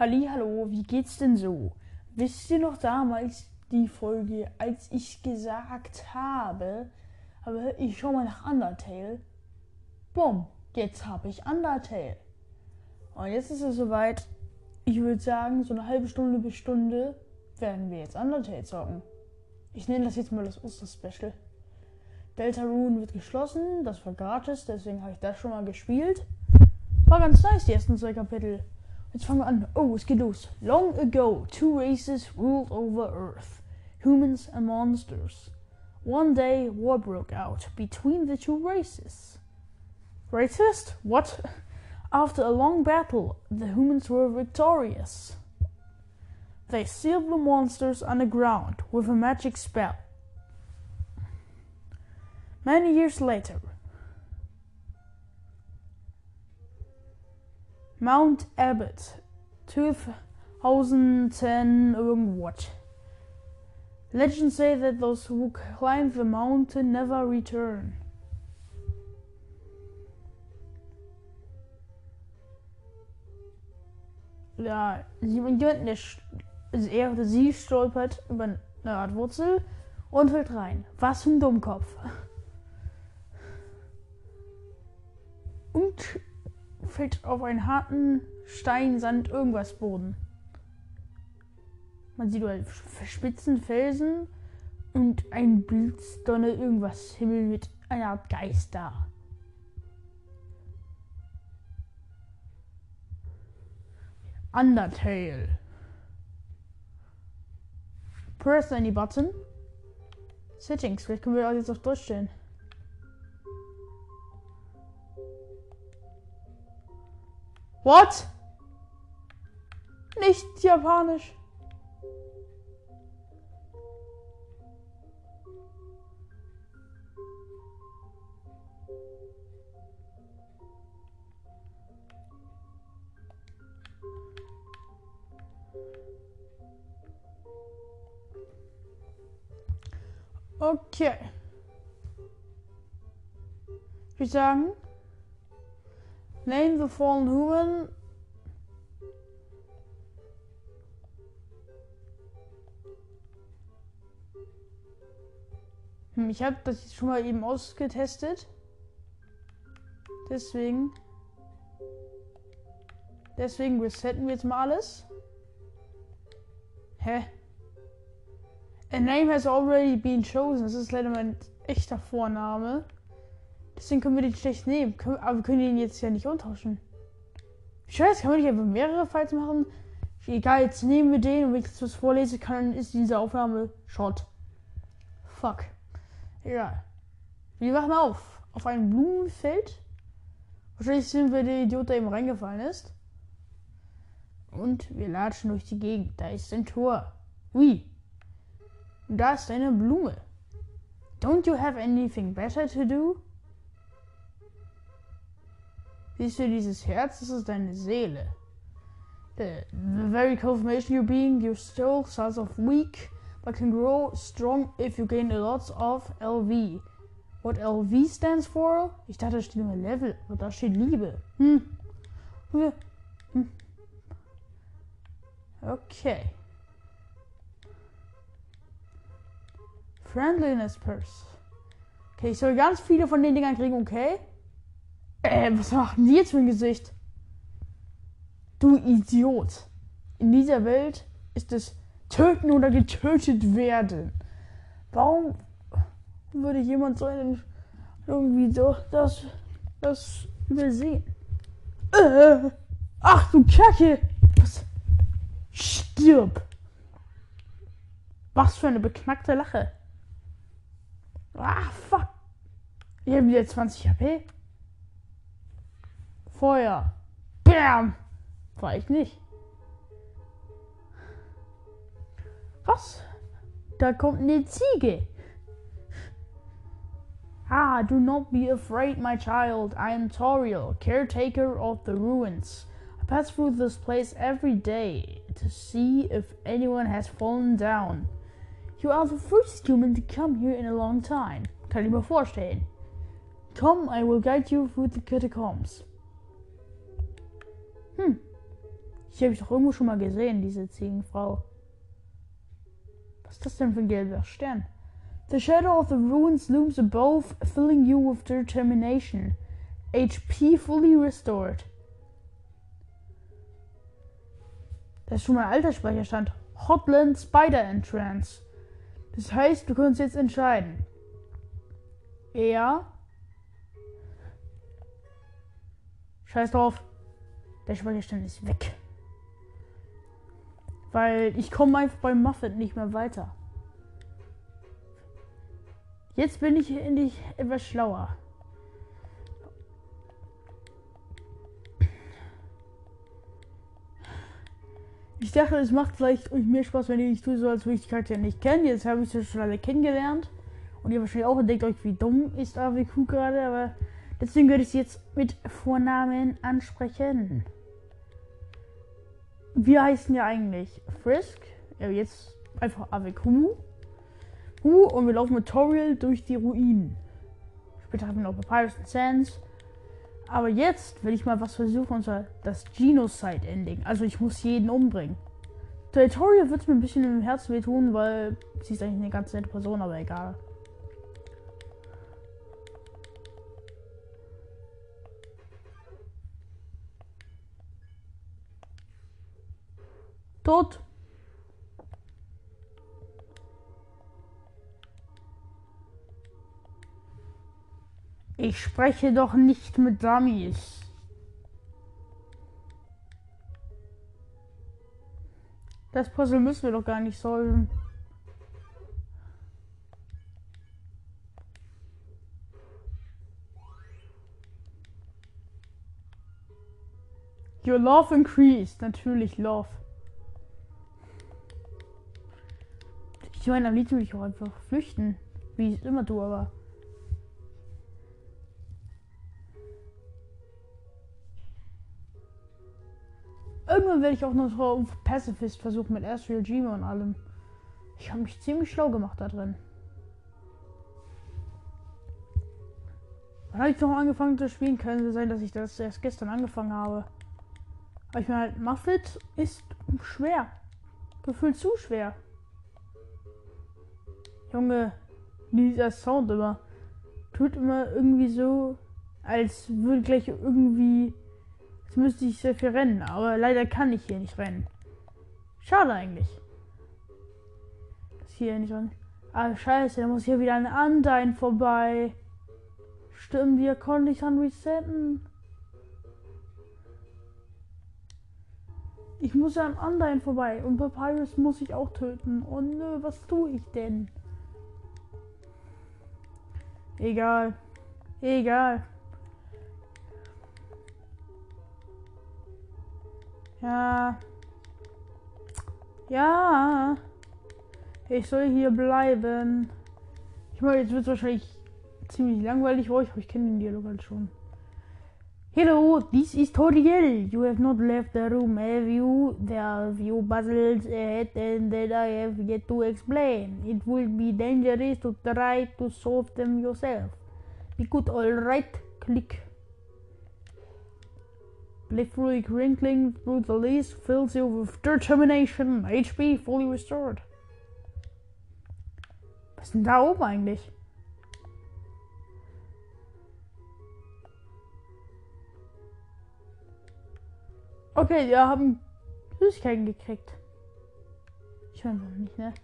Hallo, wie geht's denn so? Wisst ihr noch damals die Folge, als ich gesagt habe, aber ich schau mal nach Undertale. Bumm, jetzt habe ich Undertale. Und jetzt ist es soweit. Ich würde sagen, so eine halbe Stunde bis Stunde werden wir jetzt Undertale zocken. Ich nenne das jetzt mal das Oster-Special. Deltarune wird geschlossen, das war gratis, deswegen habe ich das schon mal gespielt. War ganz nice, die ersten zwei Kapitel. Fangen wir an. Oh. Long ago, two races ruled over Earth humans and monsters. One day, war broke out between the two races. Racist? What? After a long battle, the humans were victorious. They sealed the monsters underground with a magic spell. Many years later, Mount Abbott, 2010 irgendwas. Legends say that those who climb the mountain never return. Ja, jemand, der, oder sie stolpert über eine Art Wurzel und fällt rein. Was für ein Dummkopf. Und fällt auf einen harten Stein, Sand, irgendwas Boden. Man sieht halt verspitzten Felsen und ein Blitzdonner, irgendwas Himmel mit einer Art Geist da. Undertale. Press any button. Settings. Vielleicht können wir das jetzt auf Deutsch stellen. What? Nicht japanisch. Okay. Ich würde sagen, name the fallen human. Hm, ich habe das schon mal eben ausgetestet. Deswegen. Deswegen resetten wir jetzt mal alles. Hä? A name has already been chosen. Das ist leider mein echter Vorname. Deswegen können wir den schlecht nehmen. Aber wir können ihn jetzt ja nicht umtauschen. Ich weiß, kann man nicht einfach mehrere Files machen? Egal, jetzt nehmen wir den und wenn ich jetzt was vorlese kann, ist diese Aufnahme Short. Fuck. Egal. Wir wachen auf. Auf einem Blumenfeld. Wahrscheinlich sind wir der Idiot, der eben reingefallen ist. Und wir latschen durch die Gegend. Da ist ein Tor. Ui. Da ist eine Blume. Don't you have anything better to do? Siehst du dieses Herz? Das ist deine Seele. The, the very confirmation you're being, your soul starts off weak, but can grow strong if you gain a lot of LV. What LV stands for? Ich dachte, da steht immer Level, aber da steht Liebe. Hm. hm. Okay. Friendliness Purse. Okay, ich soll ganz viele von den Dingern kriegen, okay? Äh, was machen die jetzt für ein Gesicht? Du Idiot. In dieser Welt ist es töten oder getötet werden. Warum würde jemand so einen irgendwie so das, das übersehen? Äh, ach du Kacke! Was? Stirb! Was für eine beknackte Lache. Ah, fuck. Ich habe wieder 20 HP. Feuer. Bam. War ich nicht. Was? Da kommt eine Ziege. Ah, do not be afraid, my child. I am Toriel, caretaker of the ruins. I pass through this place every day to see if anyone has fallen down. You are the first human to come here in a long time. Kann ich mir vorstellen. Come, I will guide you through the catacombs. Hm. Die habe ich doch irgendwo schon mal gesehen, diese Ziegenfrau. Was ist das denn für ein gelber Stern? The shadow of the ruins looms above, filling you with determination. HP fully restored. Das ist schon mal alter Speicherstand. Hotland Spider Entrance. Das heißt, du kannst jetzt entscheiden. Er. Scheiß drauf. Der Speicherstand ist weg. Weil ich komme einfach beim Muffet nicht mehr weiter. Jetzt bin ich endlich etwas schlauer. Ich dachte, es macht vielleicht euch mehr Spaß, wenn ihr nicht tue so, als würde ich die Charaktere nicht kennen. Jetzt habe ich sie schon alle kennengelernt. Und ihr wahrscheinlich auch entdeckt euch, wie dumm ist AWQ gerade. Aber deswegen werde ich sie jetzt mit Vornamen ansprechen. Wir heißen ja eigentlich Frisk. Ja, jetzt einfach AWQ. Uh, und wir laufen mit Toriel durch die Ruinen. Später haben wir noch Papyrus und Sands. Aber jetzt will ich mal was versuchen, und zwar das Genocide-Ending. Also ich muss jeden umbringen. Territoria wird mir ein bisschen im Herzen wehtun, weil sie ist eigentlich eine ganz nette Person, aber egal. Tot. Ich spreche doch nicht mit Dummies. Das Puzzle müssen wir doch gar nicht sollen. Your love increased. Natürlich love. Ich meine, am liebsten würde ich auch einfach flüchten. Wie ich es immer tue, aber. Irgendwann werde ich auch noch auf Pacifist versuchen mit Astral Gima und allem. Ich habe mich ziemlich schlau gemacht da drin. Wann habe ich noch angefangen zu spielen? Könnte sein, dass ich das erst gestern angefangen habe. Aber ich meine halt, Muffet ist schwer. Gefühlt zu schwer. Junge, dieser Sound immer. Tut immer irgendwie so, als würde gleich irgendwie Jetzt müsste ich sehr viel rennen, aber leider kann ich hier nicht rennen. Schade eigentlich. Das hier nicht ran. Ah, scheiße, da muss hier wieder ein Undyne vorbei. Stimmt, wir konnten nicht an resetten. Ich muss ja an Undyne vorbei und Papyrus muss ich auch töten. Und nö, was tue ich denn? Egal. Egal. Ja. Ja. Ich soll hier bleiben. Ich meine, jetzt wird es wahrscheinlich ziemlich langweilig für euch, aber ich kenne den Dialog halt schon. Hello, this is Toriel. You have not left the room, have you? There are a few puzzles ahead and that I have yet to explain. It will be dangerous to try to solve them yourself. Be good, alright? Click. Literally wrinkling through the leaves fills you with determination. HP fully restored. Was ist denn da oben eigentlich? Okay, wir haben Süßigkeiten gekriegt. Ich weiß noch nicht, ne?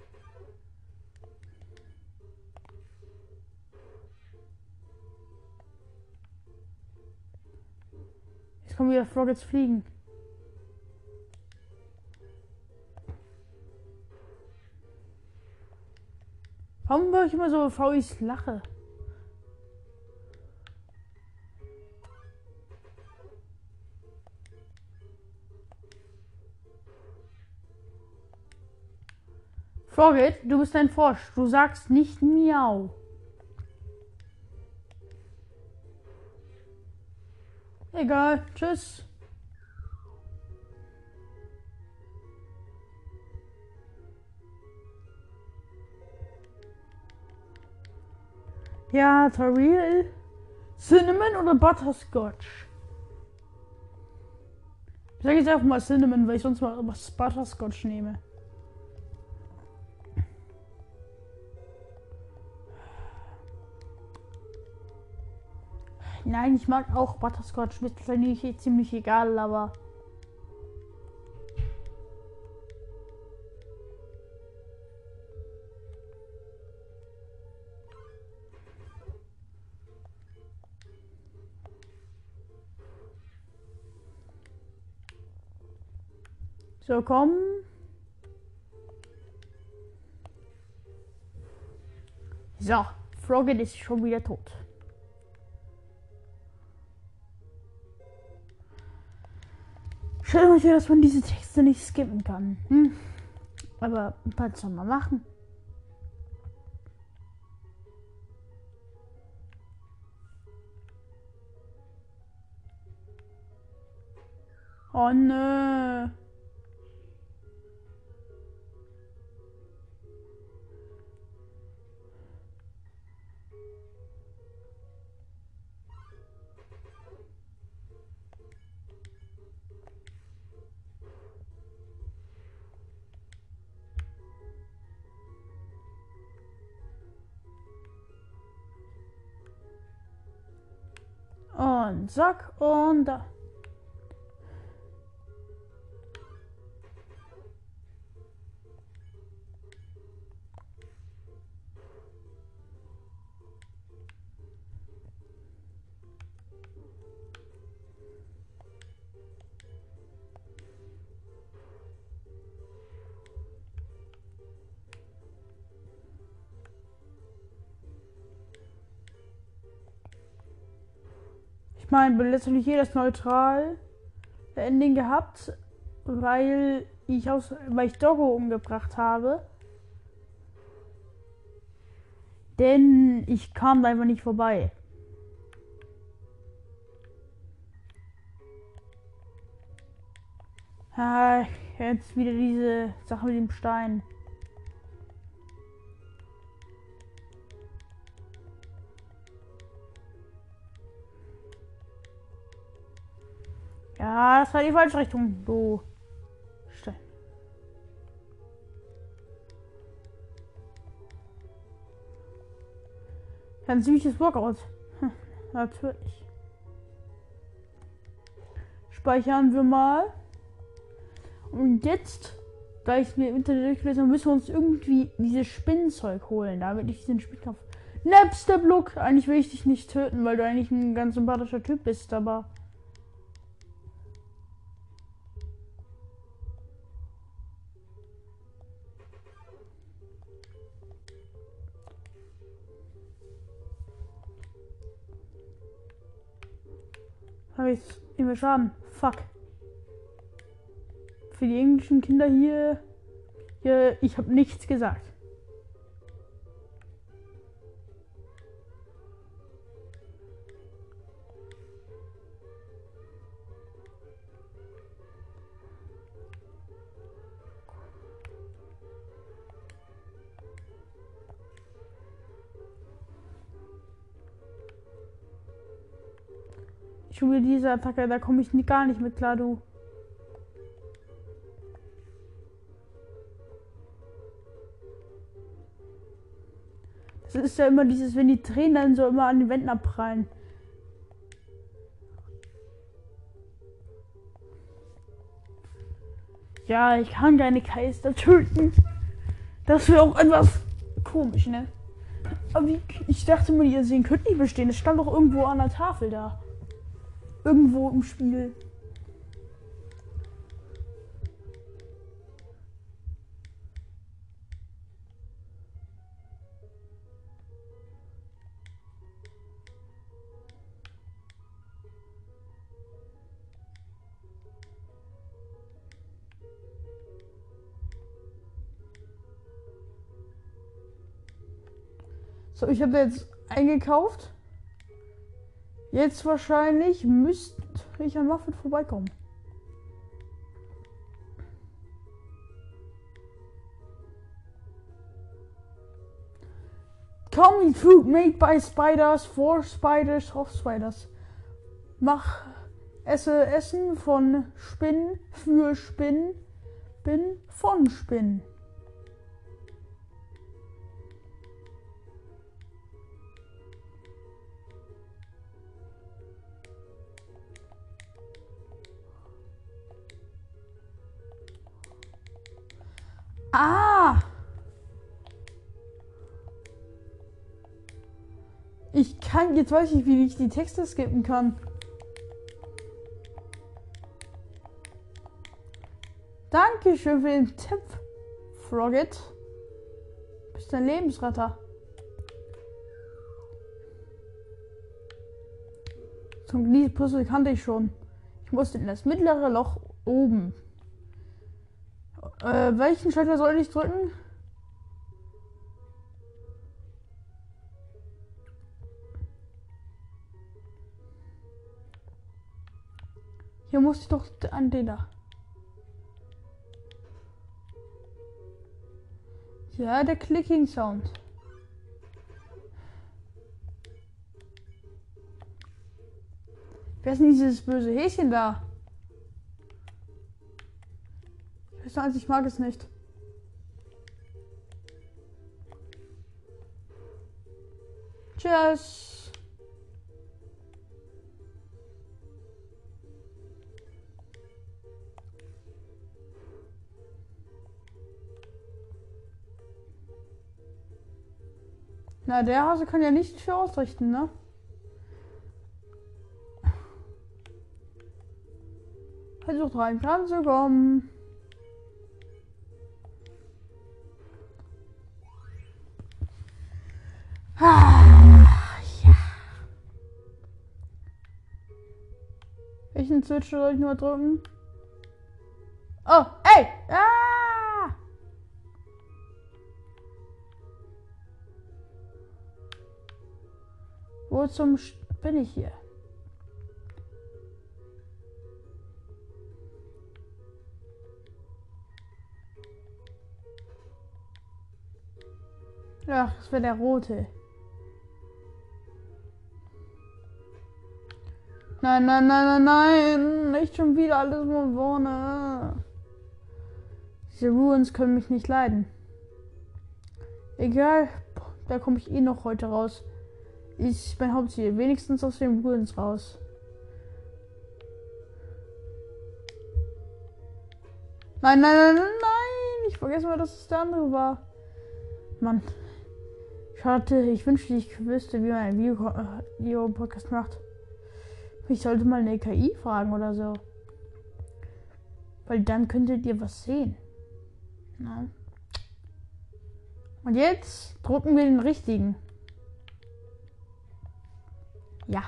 Jetzt kommen wieder Froggets fliegen. Warum höre ich immer so VIs Lache? Frogget, du bist ein Frosch. Du sagst nicht Miau. Egal. Tschüss. Ja, Taril. Cinnamon oder Butterscotch? sag jetzt einfach mal Cinnamon, weil ich sonst mal was Butterscotch nehme. Nein, ich mag auch Butterscotch. Ist vielleicht ziemlich egal, aber. So, komm. So, Froggen ist schon wieder tot. Euch vor, dass man diese Texte nicht skippen kann. Hm? Aber was soll man machen? Oh nö. ancak onda? Meine, letztendlich jedes neutral Ending gehabt, weil ich aus, weil ich Doggo umgebracht habe. Denn ich kam da einfach nicht vorbei. Ah, jetzt wieder diese Sache mit dem Stein. Ja, das war die falsche Richtung. Du. Stein. Ein ziemliches Workout. Hm, natürlich. Speichern wir mal. Und jetzt, da ich mir im Internet durchgelesen habe, müssen wir uns irgendwie dieses Spinnenzeug holen, damit ich diesen Spielkampf. Napster Block! Eigentlich will ich dich nicht töten, weil du eigentlich ein ganz sympathischer Typ bist, aber. Habe ich immer Schaden. Fuck. Für die englischen Kinder hier, hier ich habe nichts gesagt. Schon diese Attacke, da komme ich gar nicht mit klar, du. Das ist ja immer dieses, wenn die Tränen dann so immer an den Wänden abprallen. Ja, ich kann keine Geister töten. Das wäre auch etwas komisch, ne? Aber wie, ich dachte mal, ihr sehen könnte nicht bestehen. Es stand doch irgendwo an der Tafel da irgendwo im Spiel. So, ich habe jetzt eingekauft. Jetzt wahrscheinlich müsste ich an Muffet vorbeikommen. Coming food made by spiders for spiders of spiders. Mach esse Essen von Spinnen für Spinnen, bin von Spinnen. Ah! Ich kann, jetzt weiß ich, wie ich die Texte skippen kann. Dankeschön für den Tipp, Frogget. Bist ein Lebensretter. Zum Gliedpuzzle kannte ich schon. Ich musste in das mittlere Loch oben. Äh, welchen Schalter soll ich drücken? Hier muss ich doch an den da. Ja, der Clicking Sound. Wer ist denn dieses böse Häschen da? Ich ich mag es nicht. Tschüss. Na, der Hase kann ja nicht viel ausrichten, ne? Versucht rein ranzukommen. Welchen Switch soll ich nur drücken? Oh, ey! Ah! Wo zum Sch bin ich hier? Ach, das wäre der rote. Nein, nein, nein, nein, nein. Nicht schon wieder alles von vorne. Diese Ruins können mich nicht leiden. Egal, da komme ich eh noch heute raus. Ich mein Hauptziel. Wenigstens aus den Ruins raus. Nein, nein, nein, nein, nein. Ich vergesse mal, dass es der andere war. Mann. Schade, ich wünschte, ich wüsste, wie man ein Video-Podcast macht. Ich sollte mal eine KI fragen oder so. Weil dann könntet ihr was sehen. Ja. Und jetzt drucken wir den richtigen. Ja.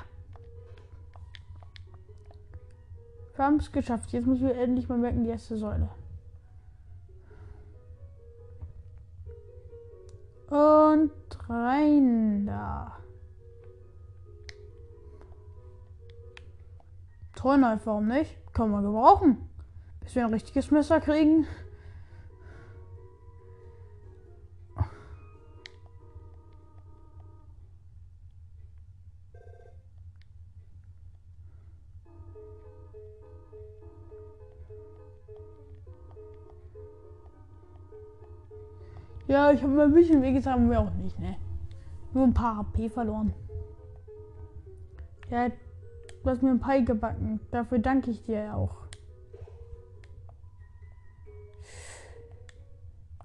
Wir haben es geschafft. Jetzt müssen wir endlich mal merken, die erste Säule. Und rein da. Toll, nein, warum nicht? Kann man gebrauchen. Bis wir ein richtiges Messer kriegen. Ja, ich habe mir ein bisschen wehgetan, wir auch nicht, ne? Nur ein paar HP verloren. Ja, Du hast mir ein Pie gebacken. Dafür danke ich dir auch.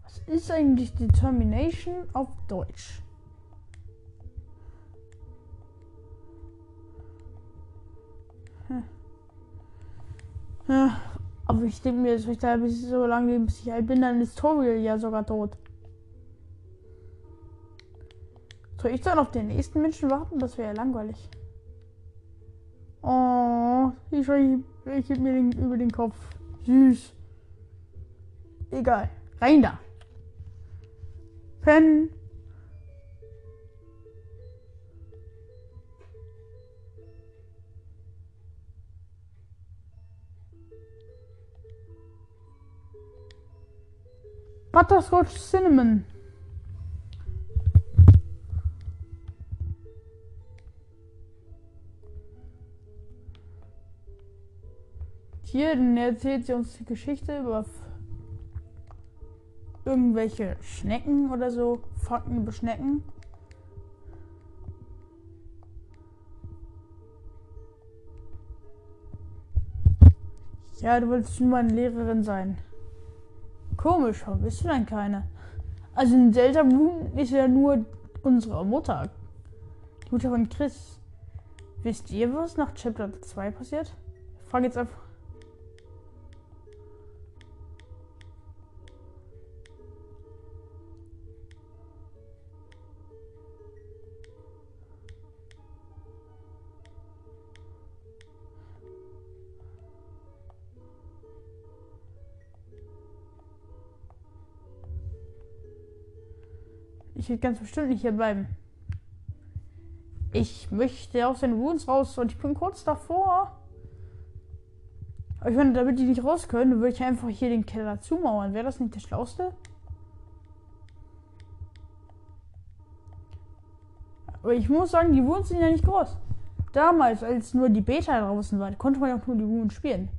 Was ist eigentlich Determination auf Deutsch? Ja, aber ich denke mir, dass ich da bis so lange leben, bis ich alt bin, dann ist Toriel ja sogar tot. Soll ich dann auf den nächsten Menschen warten? Das wäre ja langweilig. Oh, ich, ich mir den, über den Kopf. Süß. Egal. Rein da. Pen. Butterscotch Cinnamon. Hier, dann erzählt sie uns die Geschichte über irgendwelche Schnecken oder so. Fakten über Schnecken. Ja, du wolltest nur meine Lehrerin sein. Komisch, warum bist du denn keine? Also in Delta Moon ist ja nur unsere Mutter. Die Mutter von Chris. Wisst ihr, was nach Chapter 2 passiert? Ich frage jetzt einfach. Ich will ganz bestimmt nicht hier bleiben. Ich möchte aus den Wounds raus und ich bin kurz davor. Aber ich meine, damit die nicht raus können, würde ich einfach hier den Keller zumauern. Wäre das nicht das Schlauste? Aber ich muss sagen, die Wounds sind ja nicht groß. Damals, als nur die Beta draußen war, konnte man ja auch nur die Wounds spielen.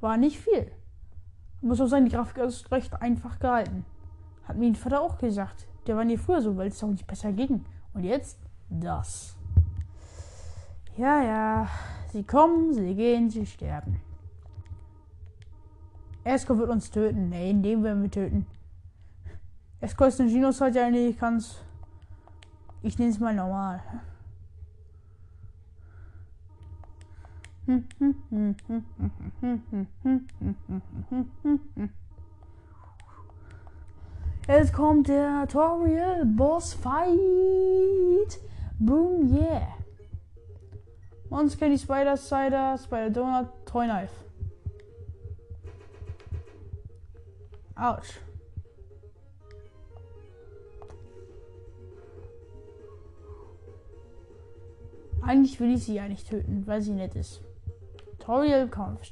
War nicht viel. Muss auch sagen, die Grafik ist recht einfach gehalten. Hat mir mein Vater auch gesagt. Der war nie früher so, weil es auch nicht besser ging. Und jetzt das. Ja, ja. Sie kommen, sie gehen, sie sterben. Esko wird uns töten. Den werden wir töten. Esko ist ein Genocide, ja nicht. Ich kann's. Ich nenne es mal normal. Es kommt der Tutorial Boss Fight. Boom, yeah. Kennt die Spider Cider, Spider Donut, Toy Knife. Autsch. Eigentlich will ich sie ja nicht töten, weil sie nett ist. Tutorial kann man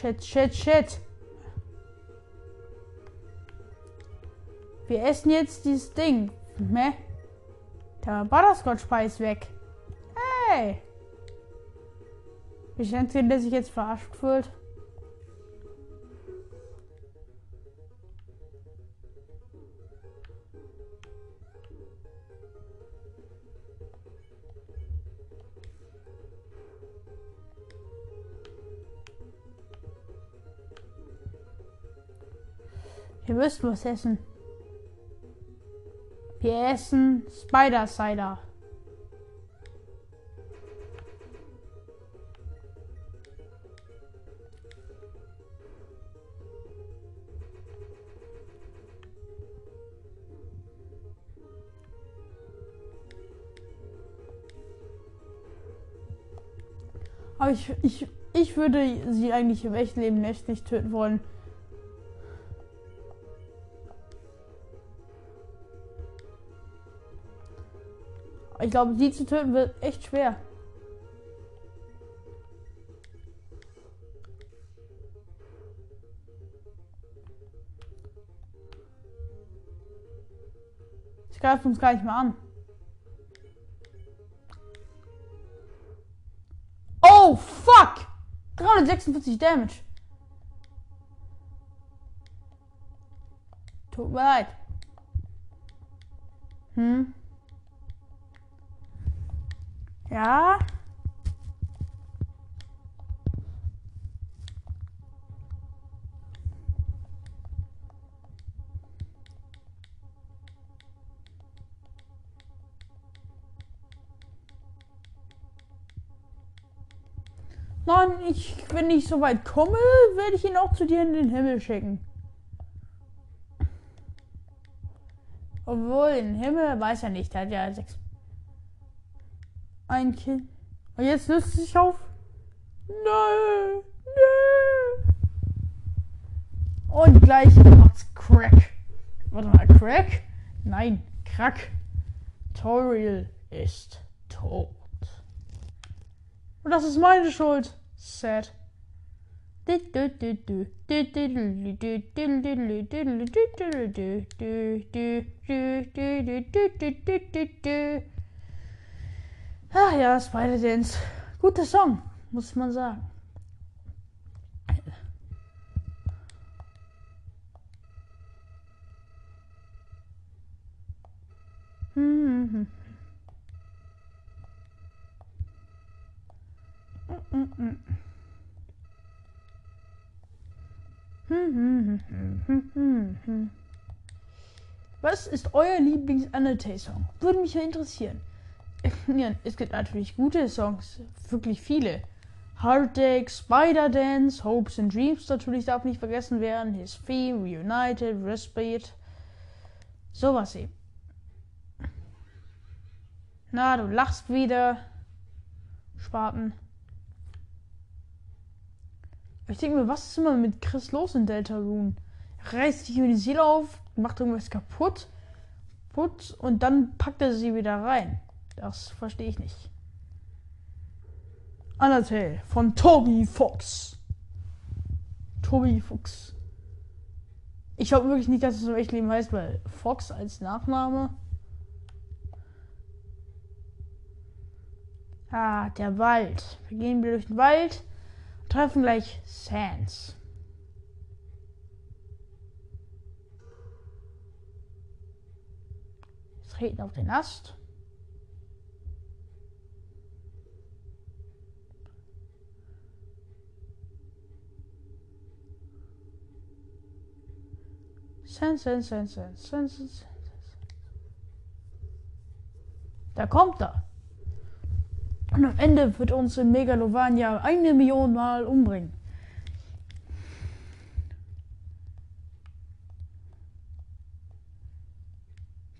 Shit, shit, shit. Wir essen jetzt dieses Ding. Ne? Der Butterscotch-Pie weg. Hey! Ich denke, der sich jetzt verarscht fühlt. Müssen was essen. Wir essen Spider Cider. Aber ich, ich, ich würde sie eigentlich im echten Leben nicht töten wollen. Ich glaube, sie zu töten wird echt schwer. Ich greife uns gar nicht mehr an. Oh, fuck! 346 Damage. Tut mir leid. Hm. Ja. Nein, ich, wenn ich so weit komme, werde ich ihn auch zu dir in den Himmel schicken. Obwohl, den Himmel weiß er nicht, hat ja sechs ein Kind. Und jetzt löst es sich auf. Nein, nein. Und gleich macht's Crack. Warte mal, Crack? Nein, Crack. Toriel ist tot. Und das ist meine Schuld. Sad. Ach ja, Spider-Dance. Guter Song, muss man sagen. Was ist euer Lieblings-Undertale-Song? Würde mich ja interessieren. Es gibt natürlich gute Songs, wirklich viele. Heartache, Spider-Dance, Hopes and Dreams natürlich darf nicht vergessen werden. His Theme, Reunited, Respite. Sowas eben. Na, du lachst wieder. Spaten. Ich denke mir, was ist immer mit Chris los in Deltarune? Reißt sich über die Seele auf, macht irgendwas kaputt, putz und dann packt er sie wieder rein. Das verstehe ich nicht. Undertale von Toby Fox. Toby Fox. Ich glaube wirklich nicht, dass es so echt Leben heißt, weil Fox als Nachname. Ah, der Wald. Wir gehen wieder durch den Wald treffen gleich Sans. Wir treten auf den Ast. Da kommt er. Und am Ende wird uns in Megalovania eine Million Mal umbringen.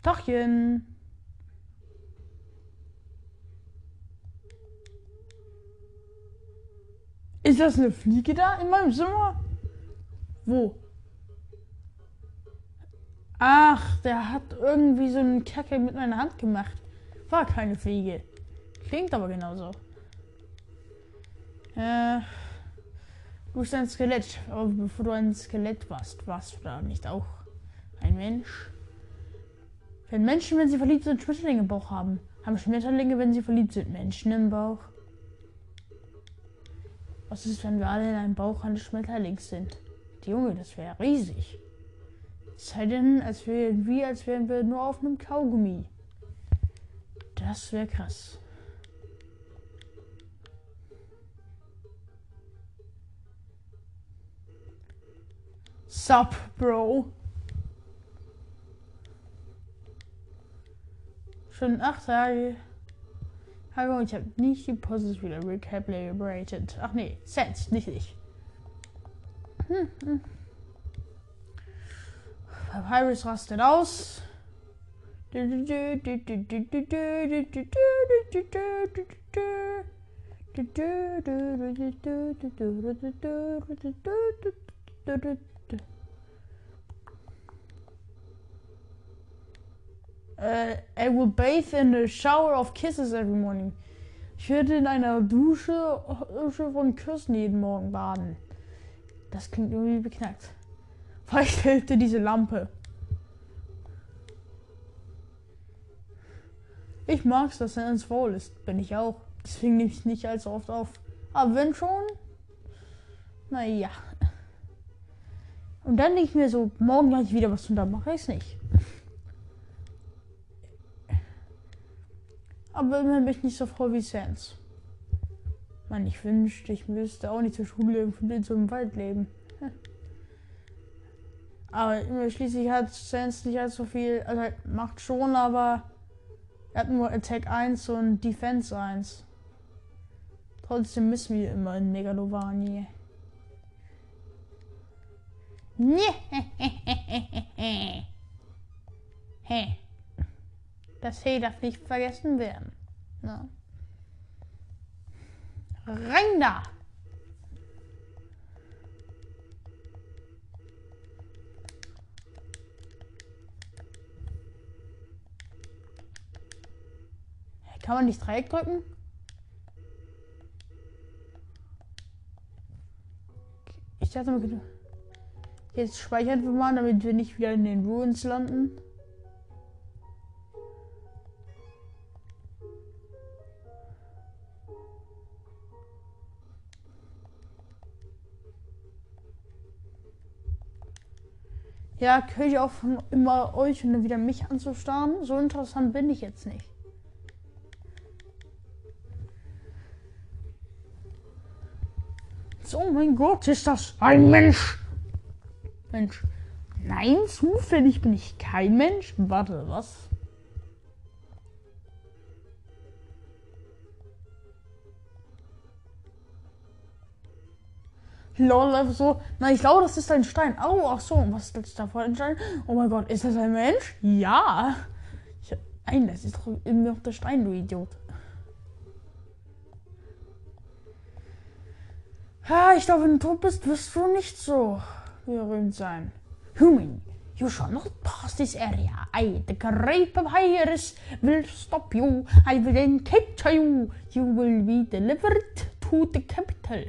Tachchen. Ist das eine Fliege da in meinem Zimmer? Wo? Ach, der hat irgendwie so einen Kacke mit meiner Hand gemacht. War keine Fliege. Klingt aber genauso. Äh, du bist ein Skelett. Aber bevor du ein Skelett warst, warst du da nicht auch ein Mensch? Wenn Menschen, wenn sie verliebt sind, Schmetterlinge im Bauch haben, haben Schmetterlinge, wenn sie verliebt sind, Menschen im Bauch. Was ist, wenn wir alle in einem Bauch eines Schmetterlings sind? Die Junge, das wäre riesig. Sei denn, als wären wir, als wären wir nur auf einem Kaugummi. Das wäre krass. Sup, Bro? Schon acht Tage. Hallo, ich habe nicht die Poses wieder recalibrated. Ach nee, Sense, nicht ich. Hm, hm. Papyrus rastet aus. Uh, I will bathe in a shower of kisses every morning. Ich würde in einer Dusche, Dusche von Küssen jeden Morgen baden. Das klingt irgendwie beknackt. Vielleicht hilft dir diese Lampe. Ich mag es, dass er ins Wohl ist. Bin ich auch. Deswegen nehme ich nicht allzu oft auf. Aber wenn schon, naja. Und dann denke ich mir so, morgen mache ich wieder was und dann mache ich es nicht. Aber immerhin bin ich nicht so froh wie Sans. Man, ich wünschte, ich müsste auch nicht zur Schule und in so einem Wald leben. Aber schließlich hat Sans nicht allzu viel, also macht schon, aber er hat nur Attack 1 und Defense 1. Trotzdem missen wir immer in Megalovanie. Hä? Das He darf nicht vergessen werden. Ja. Rein da! Kann man nicht Dreieck drücken? dachte mal, jetzt speichern wir mal, damit wir nicht wieder in den Ruins landen. Ja, höre ich auch von immer euch und dann wieder mich anzustarren. So interessant bin ich jetzt nicht. So, mein Gott, ist das ein Mensch? Mensch. Nein, zufällig bin ich kein Mensch. Warte, was? Lol, einfach so. Nein, ich glaube, das ist ein Stein. Oh, ach so. Was ist das da vor ein Stein? Oh mein Gott, ist das ein Mensch? Ja. Ich, nein, das ist doch immer noch der Stein, du Idiot. Ja, ich glaube, wenn du tot bist, wirst du nicht so berühmt sein. Human, you shall not pass this area. I, the great papyrus, will stop you. I will then capture you. You will be delivered to the capital.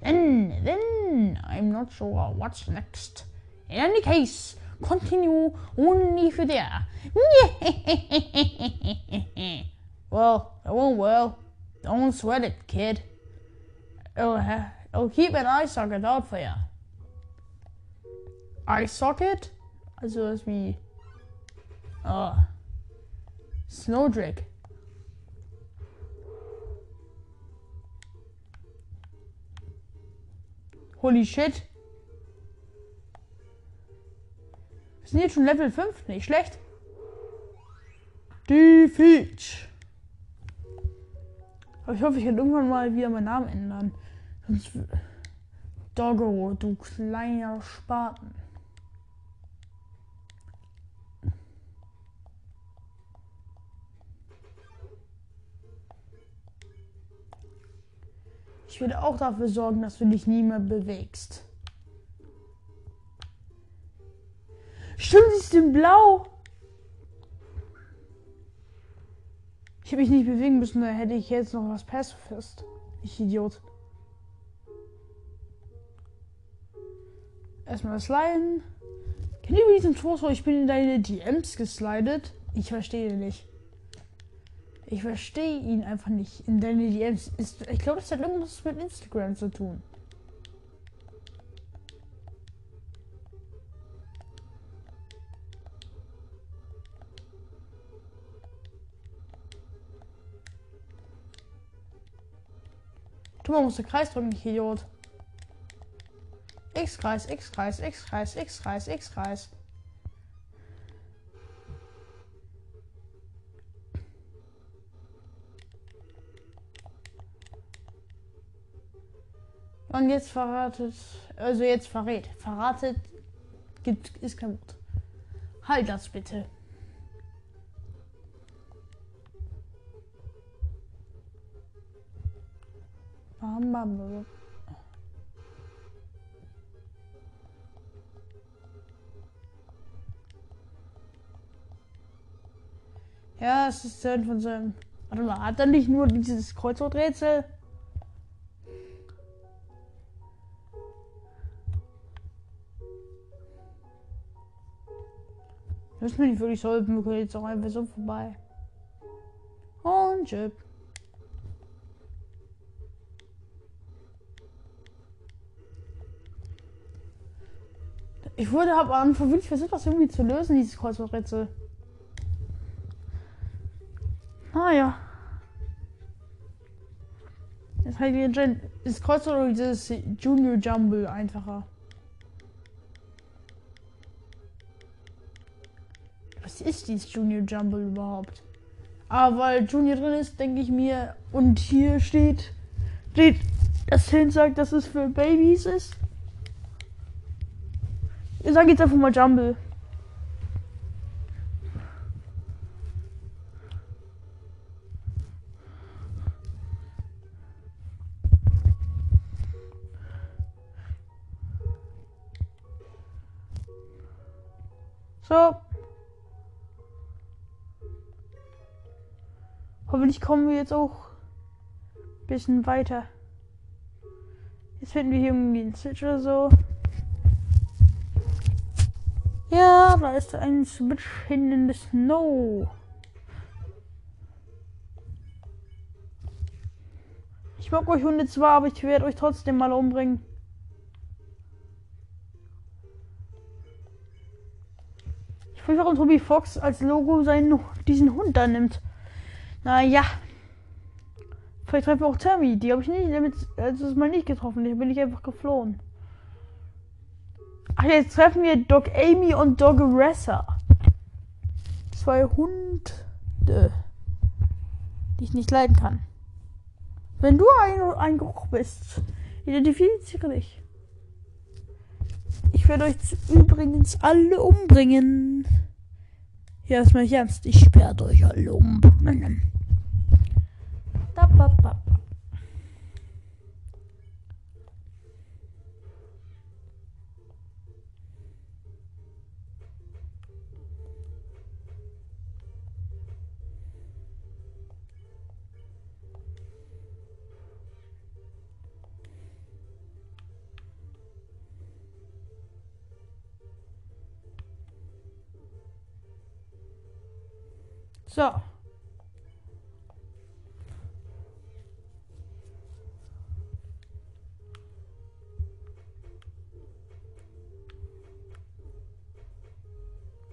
Then, then, I'm not sure what's next. In any case, continue only if you're there. well, I won't well. Don't sweat it, kid. Oh, It'll, it'll keep an eye socket out for you. Eye socket? Also was wie. Oh. Snowdrake. Holy shit. Wir sind jetzt schon Level 5, nicht schlecht. Defeat. Aber ich hoffe, ich kann irgendwann mal wieder meinen Namen ändern. Doggo, du kleiner Spaten. Ich werde auch dafür sorgen, dass du dich nie mehr bewegst. Stimmt, sie ist in Blau. Ich habe mich nicht bewegen müssen, da hätte ich jetzt noch was Pacifist. Ich Idiot. Erstmal sliden. Kennt ihr diesen Torso? Ich bin in deine DMs geslidet. Ich verstehe nicht. Ich verstehe ihn einfach nicht. In deine DMs ist. Ich glaube, das hat irgendwas mit Instagram zu tun. Du musst den Kreis drücken, Idiot. X-Kreis, X-Kreis, X-Kreis, X-Kreis, X-Kreis. Und jetzt verratet, also jetzt verrät. Verratet gibt, ist kein Wort. Halt das bitte. Bam, bam, bam. Ja, es ist Teil von seinem. Warte mal, hat er nicht nur dieses Kreuzworträtsel? Müssen wir nicht wirklich sollten, wir können jetzt auch einfach so vorbei. Und Chip. Ich wurde aber am Anfang wirklich versucht, das irgendwie zu lösen, dieses Kreuzworträtsel. Naja. Jetzt halt die ist Kreuzwort oder dieses Junior Jumble einfacher. Was ist dieses Junior Jumble überhaupt? Aber weil Junior drin ist, denke ich mir, und hier steht, steht, das Hin sagt, dass es für Babys ist. Ich sage jetzt einfach mal Jumble. So. Hoffentlich kommen wir jetzt auch ein bisschen weiter. Jetzt finden wir hier irgendwie einen Switch oder so. Ja, da ist ein Switch hin in the Snow. Ich mag euch Hunde zwar, aber ich werde euch trotzdem mal umbringen. Weiß, warum Toby Fox als Logo seinen, diesen Hund da nimmt. Naja. Vielleicht treffen wir auch Tammy. Die habe ich nicht damit, also das mal nicht getroffen. Die bin ich einfach geflohen. Ach, jetzt treffen wir Doc Amy und Dog Ressa. Zwei Hunde, die ich nicht leiden kann. Wenn du ein, ein Geruch bist, identifiziere dich. Ich werde euch übrigens alle umbringen. Ja, ist mal nicht ernst. Ich werde euch alle umbringen. Da, ba, ba. So.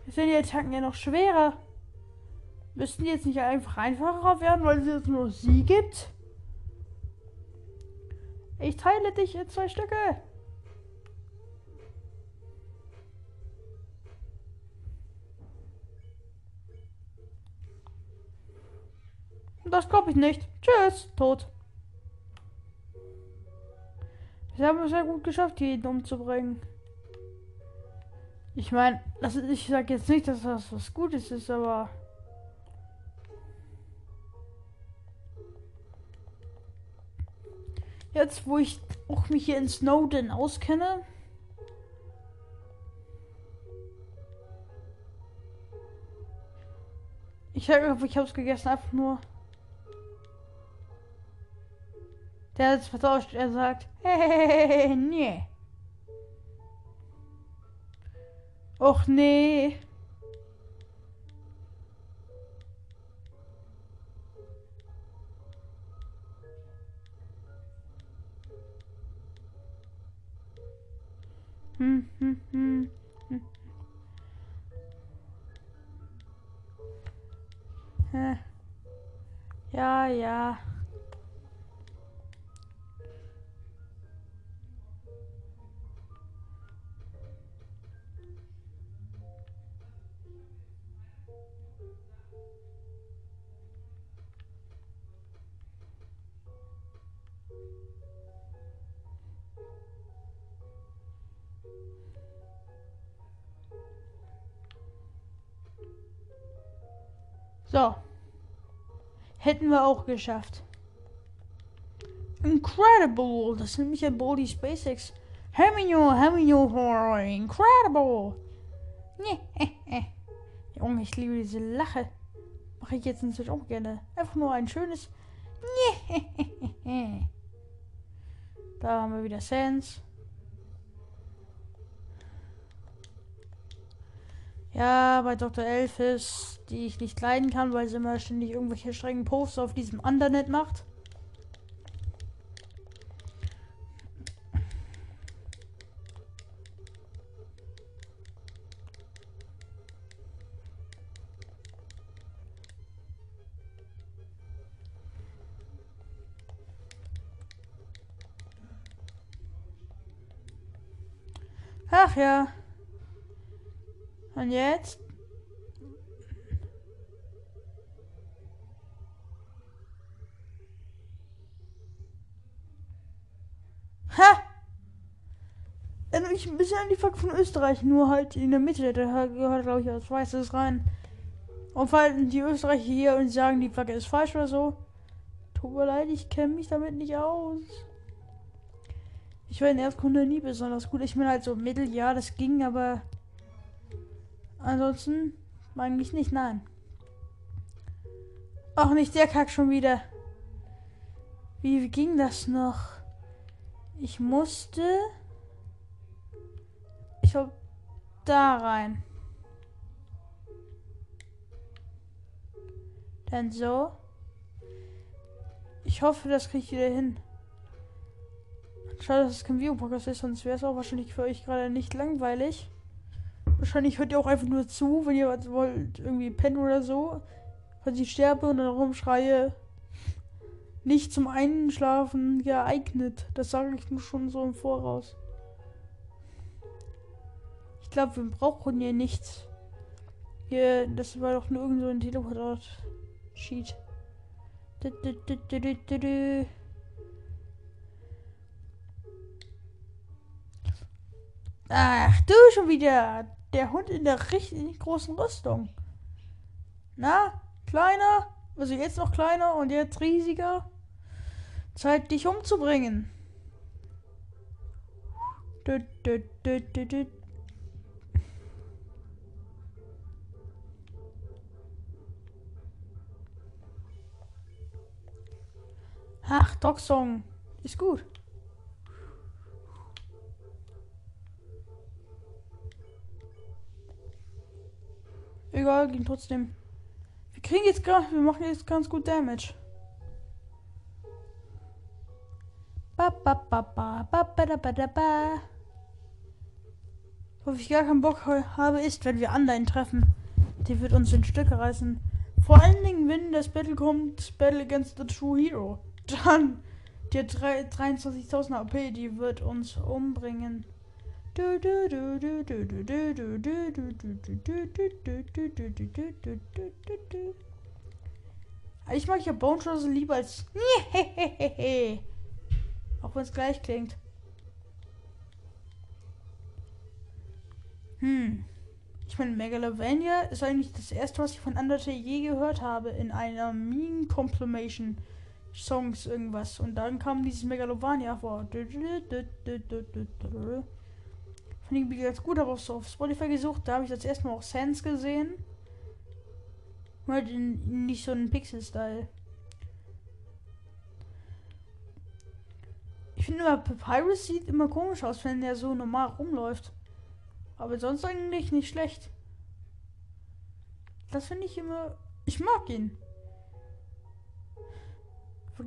Sind die Attacken ja noch schwerer. Müssten die jetzt nicht einfach einfacher werden, weil es jetzt nur sie gibt? Ich teile dich in zwei Stücke. Das glaube ich nicht. Tschüss, tot. Wir haben es ja gut geschafft, jeden umzubringen. Ich meine, ich sage jetzt nicht, dass das was Gutes ist, aber. Jetzt, wo ich auch mich hier in Snowden auskenne. Ich sage, ich habe es gegessen, einfach nur. Der es vertauscht. Er sagt, hey, nee. Och nee. Hm, hm, hm, hm. Ja, ja. So. Hätten wir auch geschafft. Incredible. Das sind mich ja Body SpaceX. Hemino, Hemino, Incredible. Junge, ich liebe diese Lache. Mache ich jetzt natürlich auch gerne. Einfach nur ein schönes. Da haben wir wieder Sense. Ja, bei Dr. Elfis, die ich nicht leiden kann, weil sie immer ständig irgendwelche strengen Posts auf diesem Undernet macht. Ach ja. Und jetzt? Ha! Erinnert mich ein bisschen an die Flagge von Österreich, nur halt in der Mitte. Da gehört, glaube ich, was Weißes rein. Und falls die Österreicher hier und sagen, die Flagge ist falsch oder so, tut mir leid, ich kenne mich damit nicht aus. Ich war in Erdkunde nie besonders gut. Ich bin halt so mittel, ja, das ging, aber Ansonsten eigentlich nicht, nein. Auch nicht der Kack schon wieder. Wie, ging das noch? Ich musste. Ich glaube, da rein. Dann so. Ich hoffe, das kriege ich wieder hin. Schade, dass es kein Videopodcast ist, sonst wäre es auch wahrscheinlich für euch gerade nicht langweilig. Wahrscheinlich hört ihr auch einfach nur zu, wenn ihr was wollt, irgendwie pennen oder so. Falls ich sterbe und dann rumschreie. Nicht zum Einschlafen geeignet. Das sage ich nur schon so im Voraus. Ich glaube, wir brauchen hier nichts. Hier, das war doch nur irgend so ein Teleport-Sheet. Ach, du schon wieder. Der Hund in der richtig großen Rüstung. Na, kleiner? Also jetzt noch kleiner und jetzt riesiger? Zeit, dich umzubringen. Du, du, du, Ach, Dogsong. Ist gut. Egal, ging trotzdem. Wir kriegen jetzt gerade, wir machen jetzt ganz gut Damage. Worauf ich gar keinen Bock habe, ist, wenn wir Unline treffen. Die wird uns in Stücke reißen. Vor allen Dingen, wenn das Battle kommt, Battle against the True Hero. Dann, die 23.000 AP, die wird uns umbringen. Ich mag ja Bone Shots lieber als. Auch wenn es gleich klingt. Hm. Ich meine, Megalovania ist eigentlich das erste, was ich von Undertale je gehört habe in einer Mean Complimation Songs irgendwas. Und dann kam dieses Megalovania vor. Finde ich ganz gut, auch so auf Spotify gesucht. Da habe ich das erste Mal auch Sans gesehen. Halt nicht so einen Pixel-Style. Ich finde immer, Papyrus sieht immer komisch aus, wenn der so normal rumläuft. Aber sonst eigentlich nicht schlecht. Das finde ich immer. Ich mag ihn.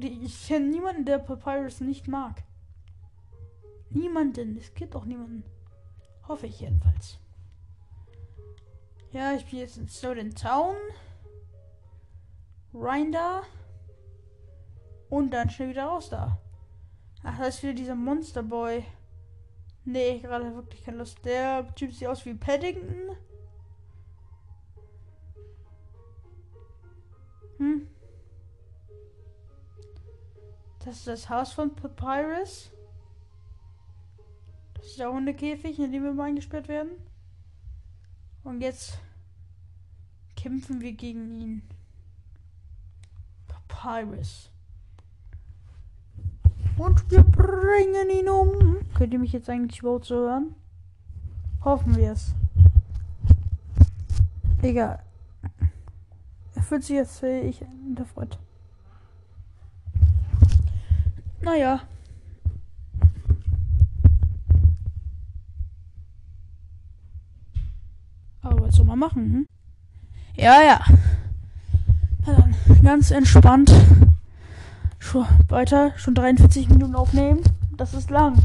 Ich kenne niemanden, der Papyrus nicht mag. Niemanden. Es gibt auch niemanden. Hoffe ich jedenfalls. Ja, ich bin jetzt in Snowden Town. Rein da. Und dann schnell wieder raus da. Ach, da ist wieder dieser Monsterboy. Nee, gerade wirklich keine Lust. Der Typ sieht aus wie Paddington. Hm. Das ist das Haus von Papyrus. Das ist der Hundekäfig, in dem wir mal eingesperrt werden. Und jetzt kämpfen wir gegen ihn. Papyrus. Und wir bringen ihn um. Könnt ihr mich jetzt eigentlich überhaupt so hören? Hoffen wir es. Egal. Er fühlt sich jetzt ich der Freude. Naja. Man machen? Hm? Ja, ja. Na dann, ganz entspannt schon weiter, schon 43 Minuten aufnehmen. Das ist lang.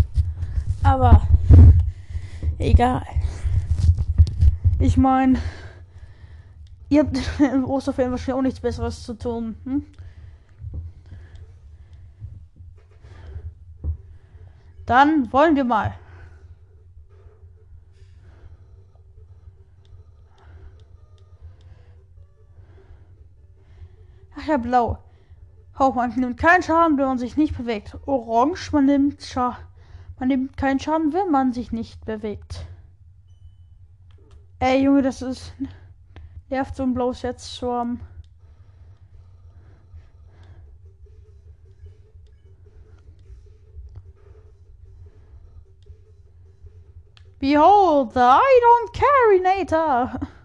Aber egal. Ich meine, ihr habt im Osterferien wahrscheinlich auch nichts Besseres zu tun. Hm? Dann wollen wir mal. Ach ja, blau. Auch man nimmt keinen Schaden, wenn man sich nicht bewegt. Orange, man nimmt Scha man nimmt keinen Schaden, wenn man sich nicht bewegt. Ey, Junge, das ist nervt so ein blaues jetzt zu haben. Behold, I don't carry Nator.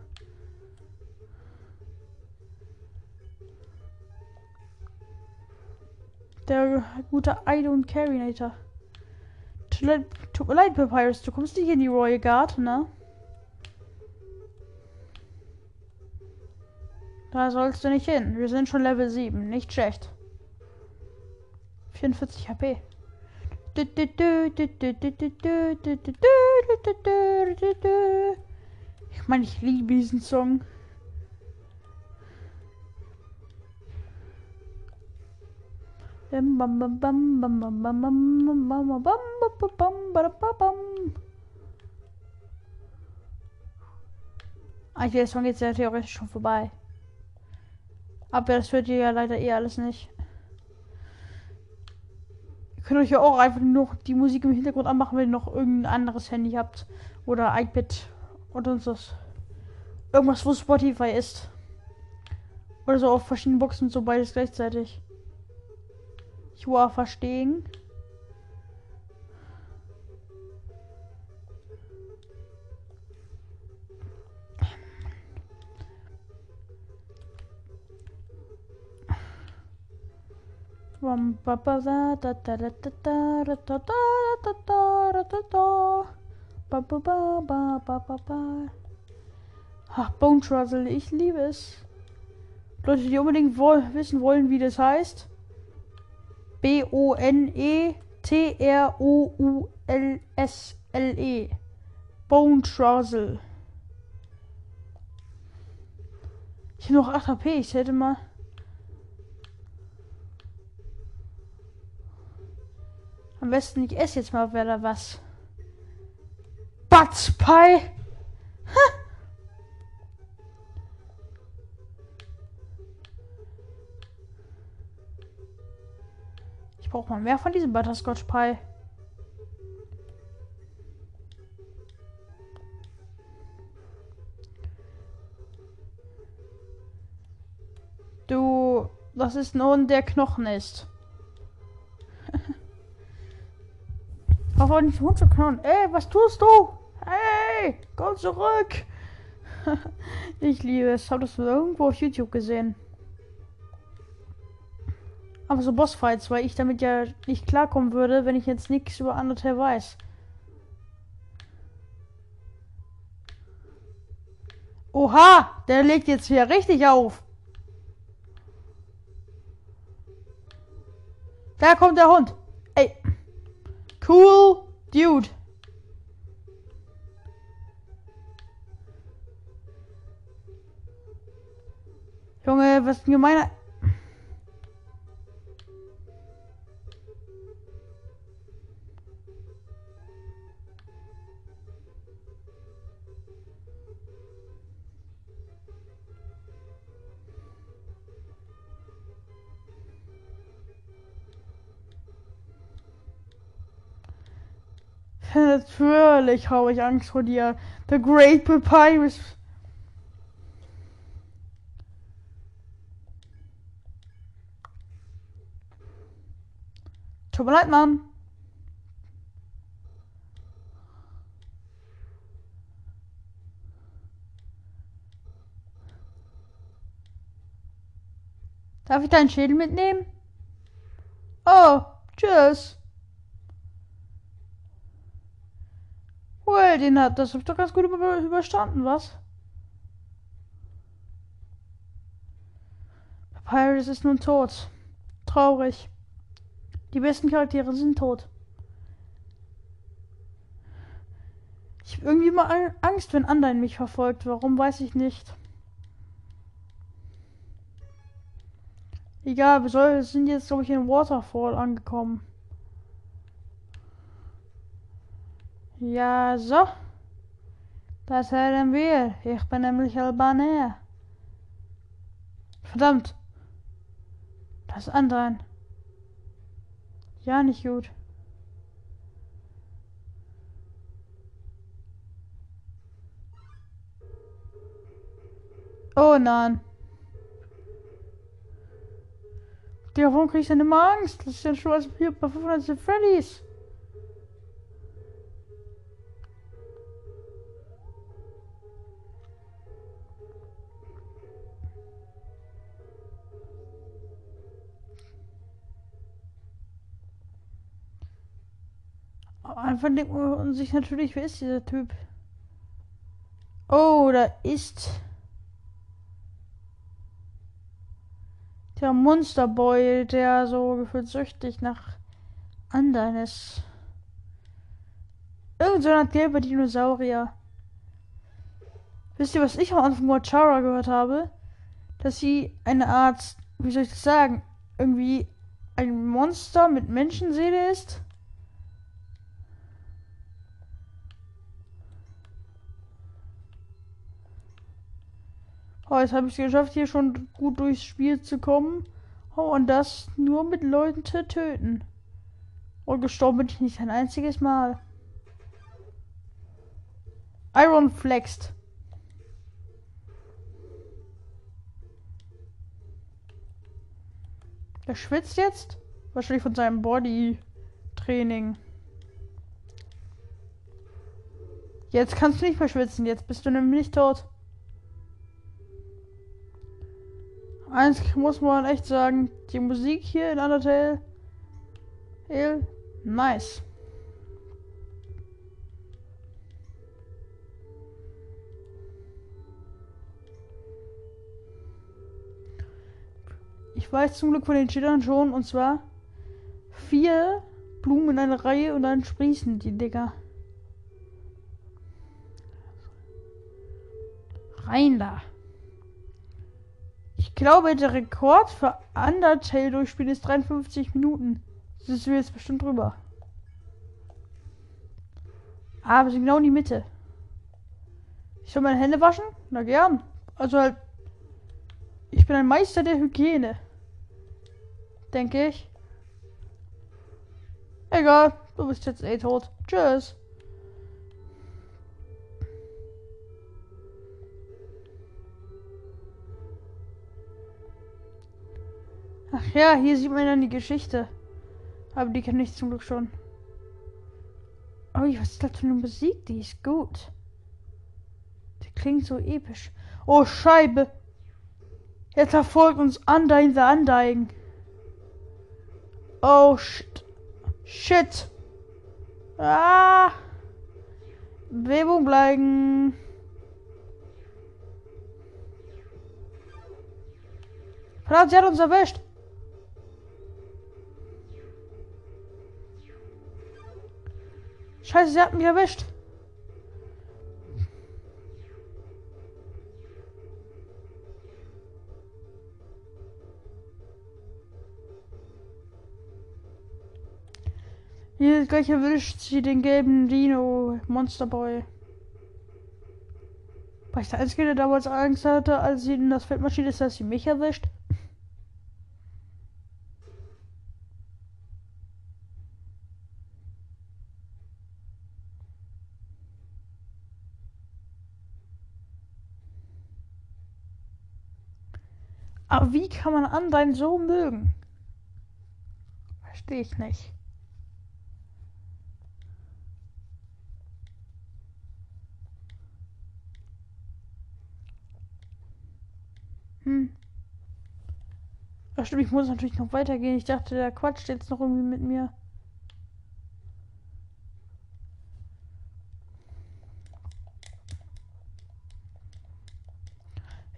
Der gute Idol und Carrinator. Tut mir leid, Papyrus, du kommst nicht in die Royal Guard, ne? Da sollst du nicht hin. Wir sind schon Level 7. Nicht schlecht. 44 HP. Ich meine, ich liebe diesen Song. Eigentlich der Song jetzt ja theoretisch schon vorbei. Aber das hört ihr ja leider eh alles nicht. Ihr könnt euch ja auch einfach nur die Musik im Hintergrund anmachen, wenn ihr noch irgendein anderes Handy habt. Oder iPad oder sonst Irgendwas, wo Spotify ist. Oder so auf verschiedenen Boxen, so beides gleichzeitig. Ich war verstehen. Ach, Bone Truzzle, ich liebe es. Leute, die unbedingt wo wissen wollen, wie das heißt. B-O-N-E-T-R-O-U-L-S-L-E. Bone Truzzle. Ich habe noch 8 HP, ich hätte mal. Am besten, ich esse jetzt mal wieder was. Butts Pie. Ich brauche mal mehr von diesem Butterscotch Pie. Du, das ist nun der Knochen ist. Auf einen Hund zu knurren. Ey, was tust du? Hey, komm zurück. ich liebe es. Hab das irgendwo auf YouTube gesehen. Aber so Bossfights, weil ich damit ja nicht klarkommen würde, wenn ich jetzt nichts über Undertale weiß. Oha, der legt jetzt hier richtig auf. Da kommt der Hund. Ey. Cool Dude. Junge, was ein gemeiner. Natürlich habe ich Angst vor dir. The Great Papyrus. Tut mir leid, Mann. Darf ich deinen Schädel mitnehmen? Oh, tschüss. Well, den hat das doch ganz gut über, überstanden, was? Papyrus ist nun tot. Traurig. Die besten Charaktere sind tot. Ich habe irgendwie mal Angst, wenn Undyne mich verfolgt. Warum weiß ich nicht. Egal, wir sind jetzt, glaube ich, in Waterfall angekommen. Ja, so. Das hören wir. Ich bin nämlich Albaner. Verdammt. Das andere. Ja, nicht gut. Oh nein. Ja, warum krieg ich denn immer Angst? Das ist ja schon als bei Five Freddy's. Anfang denkt man sich natürlich, wer ist dieser Typ? Oh, da ist der Monsterboy, der so gefühlt süchtig nach anderen ist. Irgend so ein gelber Dinosaurier. Wisst ihr, was ich am von Chara gehört habe? Dass sie eine Art, wie soll ich das sagen, irgendwie ein Monster mit Menschenseele ist? Oh, jetzt habe ich es geschafft, hier schon gut durchs Spiel zu kommen. Oh, und das nur mit Leuten zu töten. Und gestorben bin ich nicht ein einziges Mal. Iron flexed. Er schwitzt jetzt? Wahrscheinlich von seinem Body-Training. Jetzt kannst du nicht mehr schwitzen, jetzt bist du nämlich tot. Eins muss man echt sagen, die Musik hier in Undertale, nice. Ich weiß zum Glück von den Cheatern schon, und zwar vier Blumen in einer Reihe und dann sprießen die Dinger. Rein da. Ich glaube, der Rekord für Undertale durchspielen ist 53 Minuten. Das ist jetzt bestimmt drüber. Aber sind genau in die Mitte. Ich soll meine Hände waschen? Na gern. Also halt. Ich bin ein Meister der Hygiene denke ich. Egal, du bist jetzt eh tot. Tschüss. Ach ja, hier sieht man dann die Geschichte. Aber die kenne ich zum Glück schon. Oh, was ist das für eine Musik? Die ist gut. Die klingt so episch. Oh, Scheibe. Jetzt verfolgt uns Undying the Undying. Oh, shit. Shit. Ah. Bewegung bleiben. Verdammt, sie hat uns erwischt. Scheiße, sie hat mich erwischt. Hier gleich erwischt sie den gelben Dino Monsterboy. Weil ich der Einzige, der damals Angst hatte, als sie in das Feld marschiert ist, dass sie mich erwischt. Aber wie kann man anderen so mögen? Verstehe ich nicht. Hm. Ach stimmt, ich muss natürlich noch weitergehen. Ich dachte, der quatscht jetzt noch irgendwie mit mir.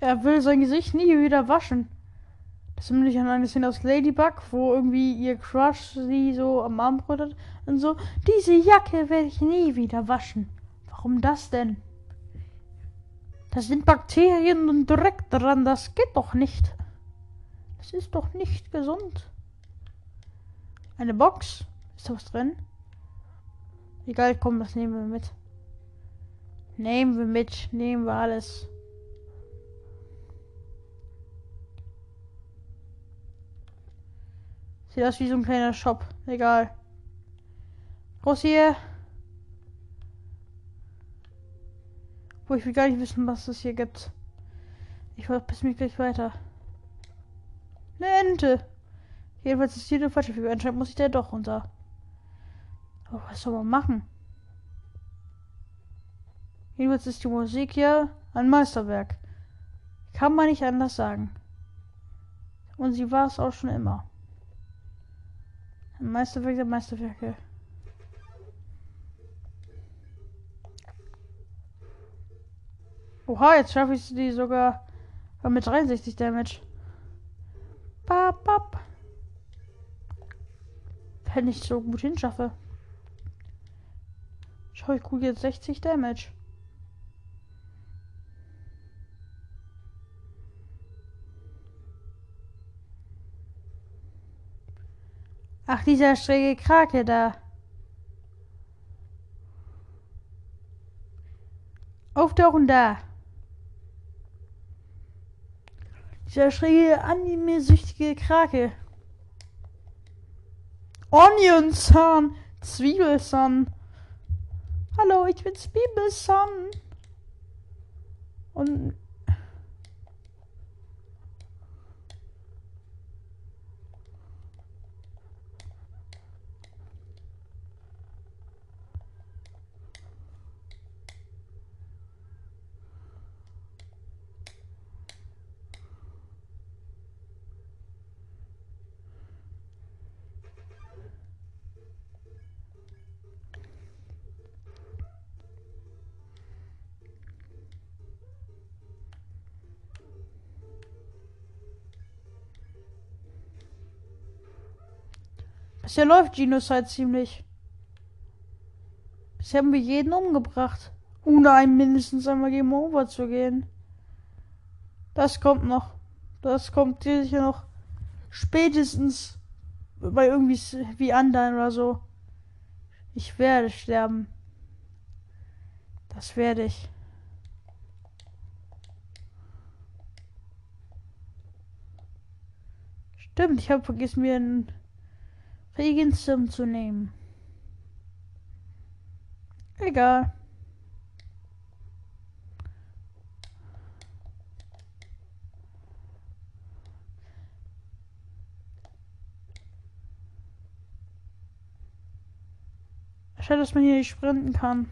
Er will sein Gesicht nie wieder waschen. Das ist nämlich an eine Szene aus Ladybug, wo irgendwie ihr Crush sie so am Arm brütet und so. Diese Jacke werde ich nie wieder waschen. Warum das denn? Da sind Bakterien und Dreck dran. Das geht doch nicht. Das ist doch nicht gesund. Eine Box. Ist da was drin? Egal, komm, das nehmen wir mit. Nehmen wir mit. Nehmen wir alles. Sieht aus wie so ein kleiner Shop. Egal. Raus hier. Wo ich will gar nicht wissen, was es hier gibt. Ich bis mich gleich weiter. Eine Ente. Jedenfalls ist hier eine falsche Figur. Anscheinend muss ich da doch runter. Aber was soll man machen? Jedenfalls ist die Musik hier ein Meisterwerk. Kann man nicht anders sagen. Und sie war es auch schon immer. Meisterwerke, Meisterwerke. Oha, jetzt schaffe ich die sogar mit 63 Damage. Bap, bap. Wenn ich so gut hinschaffe. Schau, ich gucke jetzt 60 Damage. Ach, dieser schräge Krake da. Auftauchen da. Dieser schräge anime-süchtige Krake. Onion Sun. Zwiebelsun. Hallo, ich bin Zwiebelsun. Und Bisher läuft Genocide ziemlich. Bisher haben wir jeden umgebracht. Ohne einem mindestens einmal Game Over zu gehen. Das kommt noch. Das kommt sicher noch. Spätestens bei irgendwie wie anderen oder so. Ich werde sterben. Das werde ich. Stimmt, ich habe vergessen mir ein Regenschirm zu nehmen. Egal. Schade, dass man hier nicht sprinten kann.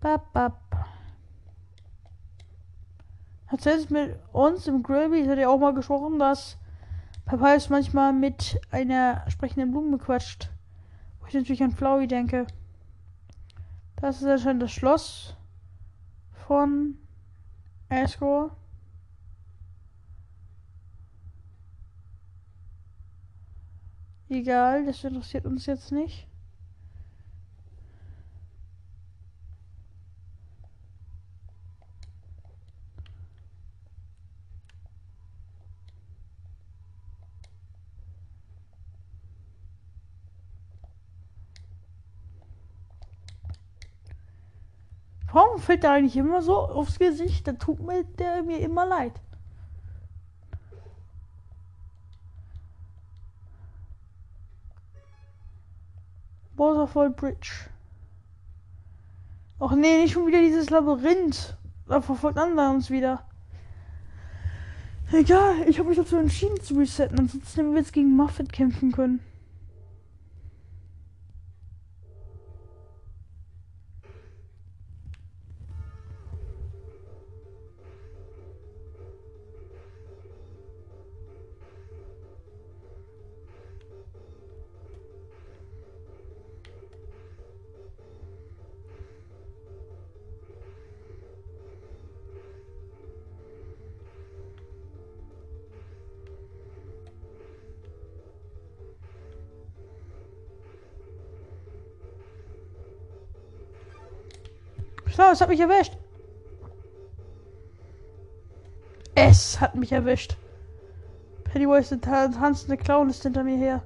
Bap, bap. Hat selbst mit uns im Grillby hat er auch mal gesprochen, dass Papayas manchmal mit einer sprechenden Blume quatscht. Wo ich natürlich an Flowey denke. Das ist anscheinend das Schloss von Asgore. Egal, das interessiert uns jetzt nicht. Warum fällt der eigentlich immer so aufs Gesicht? Da tut mir der mir immer leid. Waterfall Bridge. Ach nee, nicht schon wieder dieses Labyrinth. Da verfolgt Ander uns wieder. Egal, ich habe mich dazu entschieden zu resetten, ansonsten hätten wir jetzt gegen Muffet kämpfen können. Schlau, es hat mich erwischt. Es hat mich erwischt. Pennywise, der tanzende Clown, ist hinter mir her.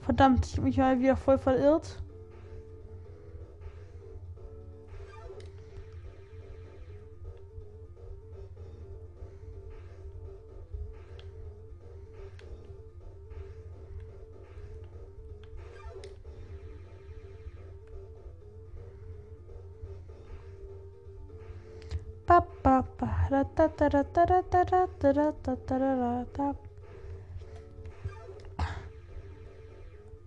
Verdammt, ich habe mich mal wieder voll verirrt.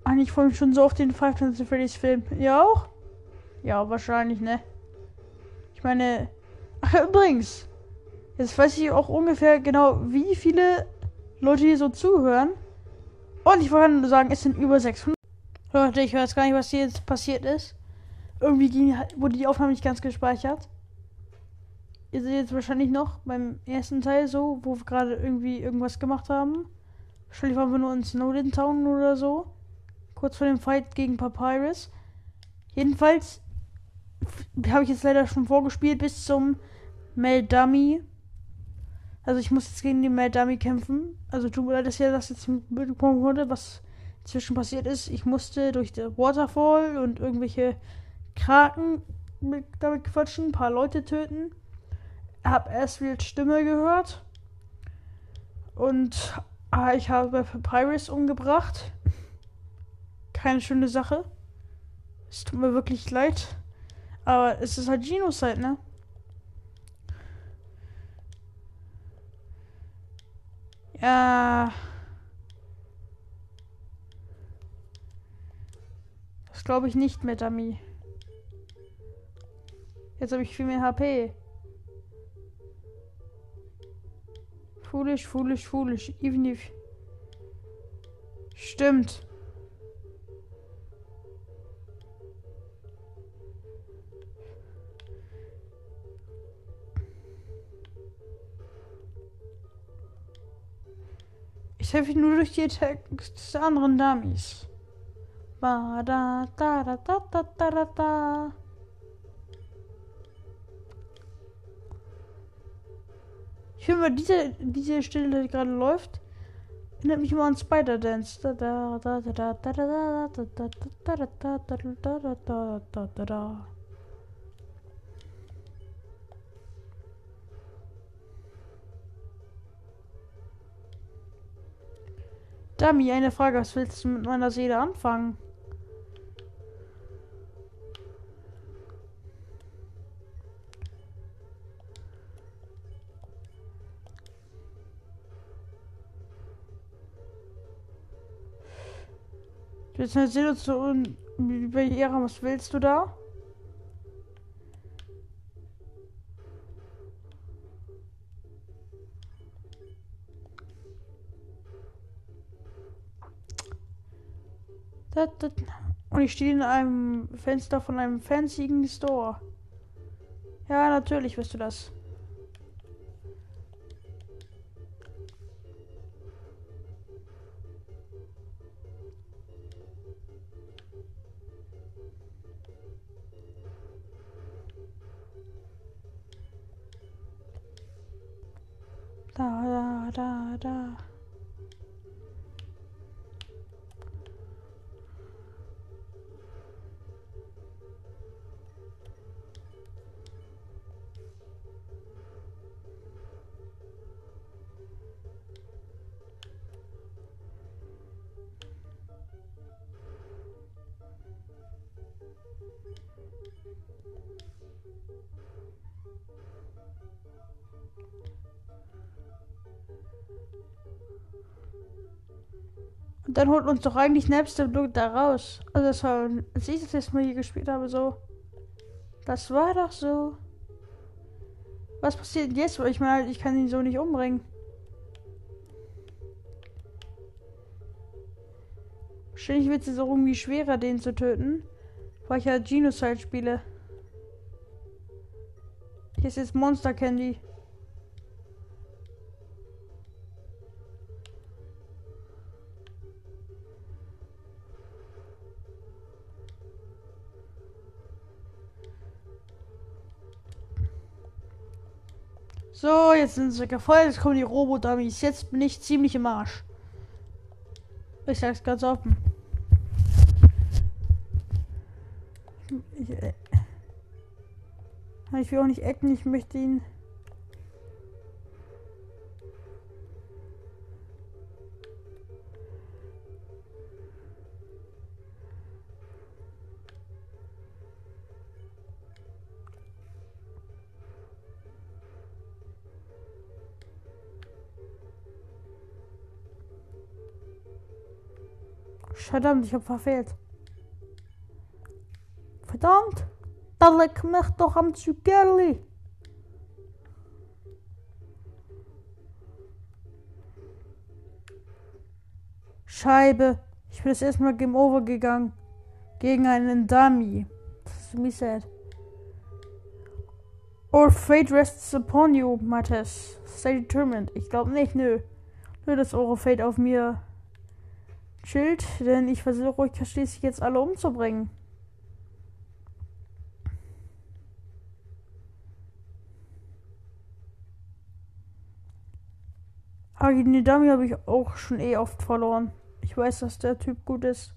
Eigentlich freue ich mich schon so auf den Five Nights at Freddy's Film. Ihr auch? Ja, wahrscheinlich, ne? Ich meine. Ach, übrigens. Jetzt weiß ich auch ungefähr genau, wie viele Leute hier so zuhören. Und ich wollte nur sagen, es sind über 600. Leute, ich weiß gar nicht, was hier jetzt passiert ist. Irgendwie ging, wurde die Aufnahme nicht ganz gespeichert. Ihr seht jetzt wahrscheinlich noch beim ersten Teil so, wo wir gerade irgendwie irgendwas gemacht haben. Wahrscheinlich waren wir nur in Snowden Town oder so. Kurz vor dem Fight gegen Papyrus. Jedenfalls habe ich jetzt leider schon vorgespielt bis zum Meldummy. Also ich muss jetzt gegen den Meldummy kämpfen. Also tut mir leid, dass ihr das jetzt mitbekommen wurde, was inzwischen passiert ist. Ich musste durch den Waterfall und irgendwelche Kraken mit, damit quatschen, ein paar Leute töten. Hab Asriels Stimme gehört. Und ah, ich habe Papyrus umgebracht. Keine schöne Sache. Es tut mir wirklich leid. Aber es ist halt Genocide, ne? Ja. Das glaube ich nicht Dummy. Jetzt habe ich viel mehr HP. Foolish, foolish, foolish. Even if. Stimmt. Ich helfe nur durch die Attacks des anderen Dummies. Ba da da da da da da da Ich finde mal, diese, diese Stelle, die gerade läuft, erinnert mich immer an Spider Dance. Dummy, eine Frage, was willst du mit meiner Seele anfangen? Eine Seele zu und bei Ehre, was willst du da? Und ich stehe in einem Fenster von einem fancyen Store. Ja, natürlich wirst du das. Da, da, da, dann holt uns doch eigentlich Napster Blue da raus. Also das war, als ich das jetzt mal hier gespielt habe, so. Das war doch so. Was passiert jetzt? Ich meine, ich kann ihn so nicht umbringen. Wahrscheinlich wird es auch irgendwie schwerer, den zu töten. Weil ich ja Genocide spiele. Hier ist jetzt Monster Candy. So, jetzt sind sie voll. Jetzt kommen die Robo-Dummies. Jetzt bin ich ziemlich im Arsch. Ich sag's ganz offen. Ich, äh, ich will auch nicht ecken. Ich möchte ihn. Verdammt, ich hab verfehlt. Verdammt! Da leck mich doch am Zuckerli. Scheibe. Ich bin das erstmal Game Over gegangen. Gegen einen Dummy. Das ist ziemlich sad. Or fate rests upon you, Mattes. Stay determined. Ich glaube nicht, nö. Nö, dass eure Fate auf mir chillt, denn ich versuche euch schließlich jetzt alle umzubringen. Dummy habe ich auch schon eh oft verloren. Ich weiß, dass der Typ gut ist.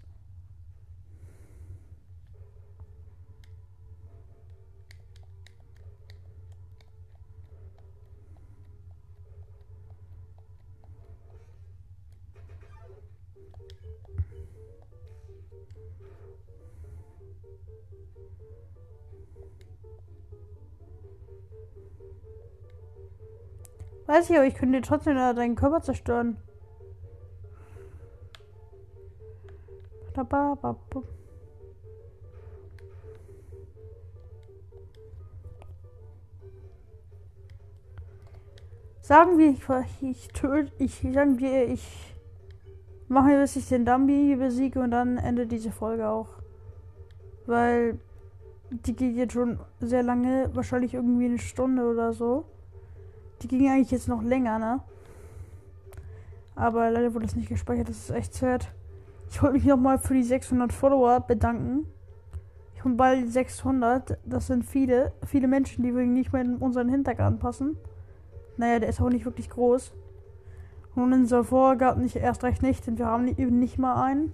Weiß ich, aber ich könnte trotzdem deinen Körper zerstören. Sagen wir, ich, ich töte, ich, sagen wir, ich mache, bis ich den Dummy besiege und dann endet diese Folge auch. Weil die geht jetzt schon sehr lange, wahrscheinlich irgendwie eine Stunde oder so. Die ging eigentlich jetzt noch länger, ne? Aber leider wurde das nicht gespeichert, das ist echt sad. Ich wollte mich nochmal für die 600 Follower bedanken. Ich bin bald 600. Das sind viele, viele Menschen, die nicht mehr in unseren Hintergrund passen. Naja, der ist auch nicht wirklich groß. Und unser Vorgab nicht erst recht nicht, denn wir haben eben nicht mal einen.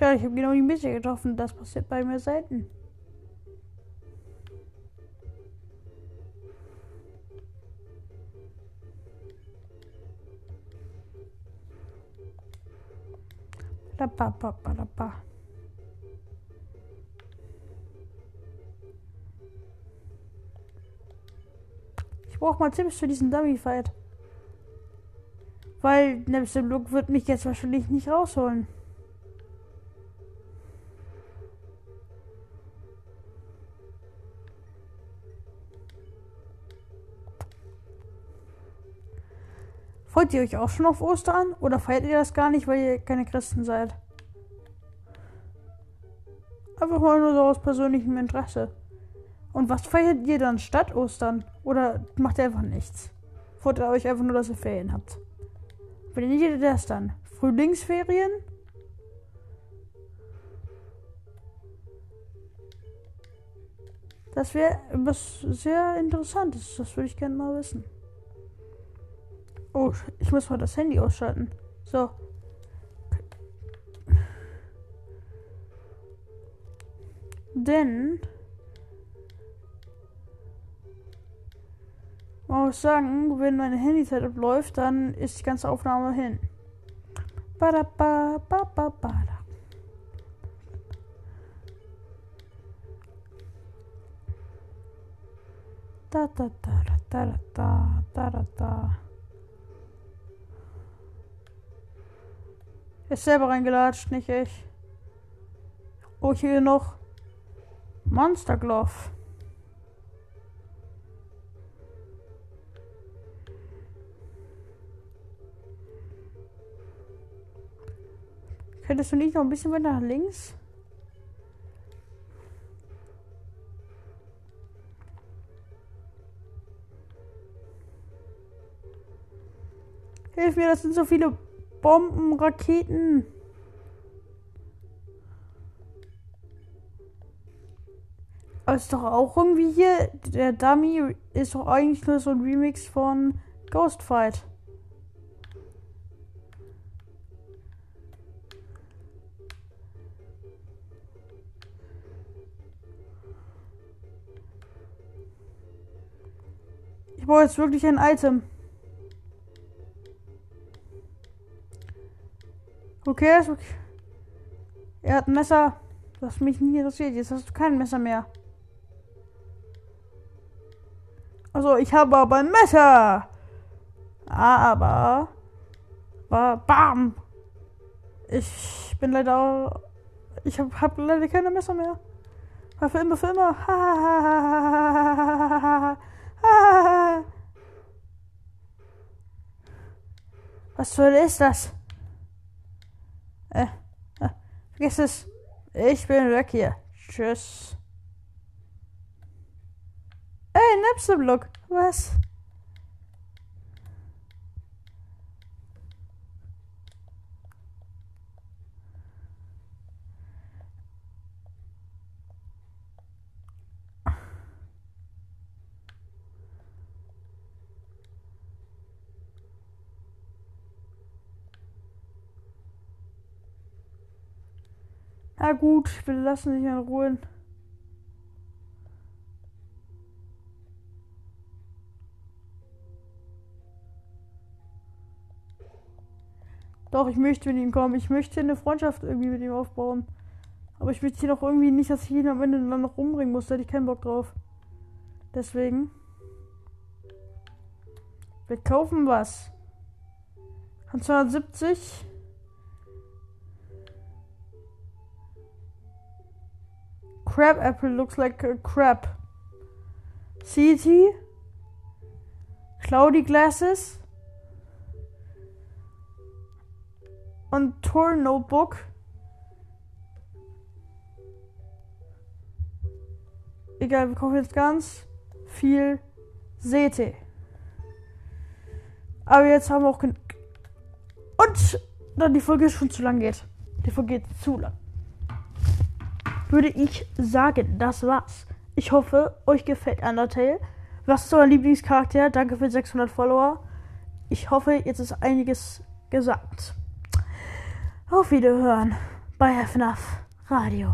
Schade, ich habe genau die Mitte getroffen. Das passiert bei mir selten. Ich brauche mal Tipps für diesen Dummy-Fight. Weil Nebster Look wird mich jetzt wahrscheinlich nicht rausholen. Freut ihr euch auch schon auf Ostern? Oder feiert ihr das gar nicht, weil ihr keine Christen seid? Einfach mal nur so aus persönlichem Interesse. Und was feiert ihr dann statt Ostern? Oder macht ihr einfach nichts? Freut ihr euch einfach nur, dass ihr Ferien habt? Wenn ihr das dann? Frühlingsferien? Das wäre was sehr Interessantes. Das würde ich gerne mal wissen. Oh, ich muss mal das Handy ausschalten. So. Denn man muss sagen, wenn meine Handyzeit abläuft, dann ist die ganze Aufnahme hin. Bada ba ba ba ba da da da da da da da da Ist selber reingelatscht, nicht ich. Oh, hier noch Monster Glove. Könntest du nicht noch ein bisschen weiter nach links? Hilf mir, das sind so viele Bomben, Raketen. Ist doch auch irgendwie hier, der Dummy ist doch eigentlich nur so ein Remix von Ghost Fight. Ich brauche jetzt wirklich ein Item. Okay, ist okay. Er hat ein Messer. Was mich nie interessiert. Jetzt hast du kein Messer mehr. Also, ich habe aber ein Messer. Aber. Bam. Ich bin leider. Ich habe hab leider keine Messer mehr. War für immer, für immer. Was soll ist das? Äh, äh, vergiss es. Ich bin weg hier. Tschüss. Ey, Napsterblock. Was? Na gut, wir lassen dich in Ruhe. Doch, ich möchte mit ihm kommen. Ich möchte eine Freundschaft irgendwie mit ihm aufbauen. Aber ich möchte hier noch irgendwie nicht, dass ich ihn am Ende dann noch umbringen muss. Da hätte ich keinen Bock drauf. Deswegen. Wir kaufen was. Von 270. Crab apple looks like a crab. CT. Cloudy glasses. Und Tour Notebook. Egal, wir kaufen jetzt ganz viel Seete. Aber jetzt haben wir auch. Und dann die Folge schon zu lang geht. Die Folge geht zu lang würde ich sagen, das war's. Ich hoffe, euch gefällt Undertale. Was ist euer Lieblingscharakter? Danke für 600 Follower. Ich hoffe, jetzt ist einiges gesagt. Auf Wiederhören bei FNAF Radio.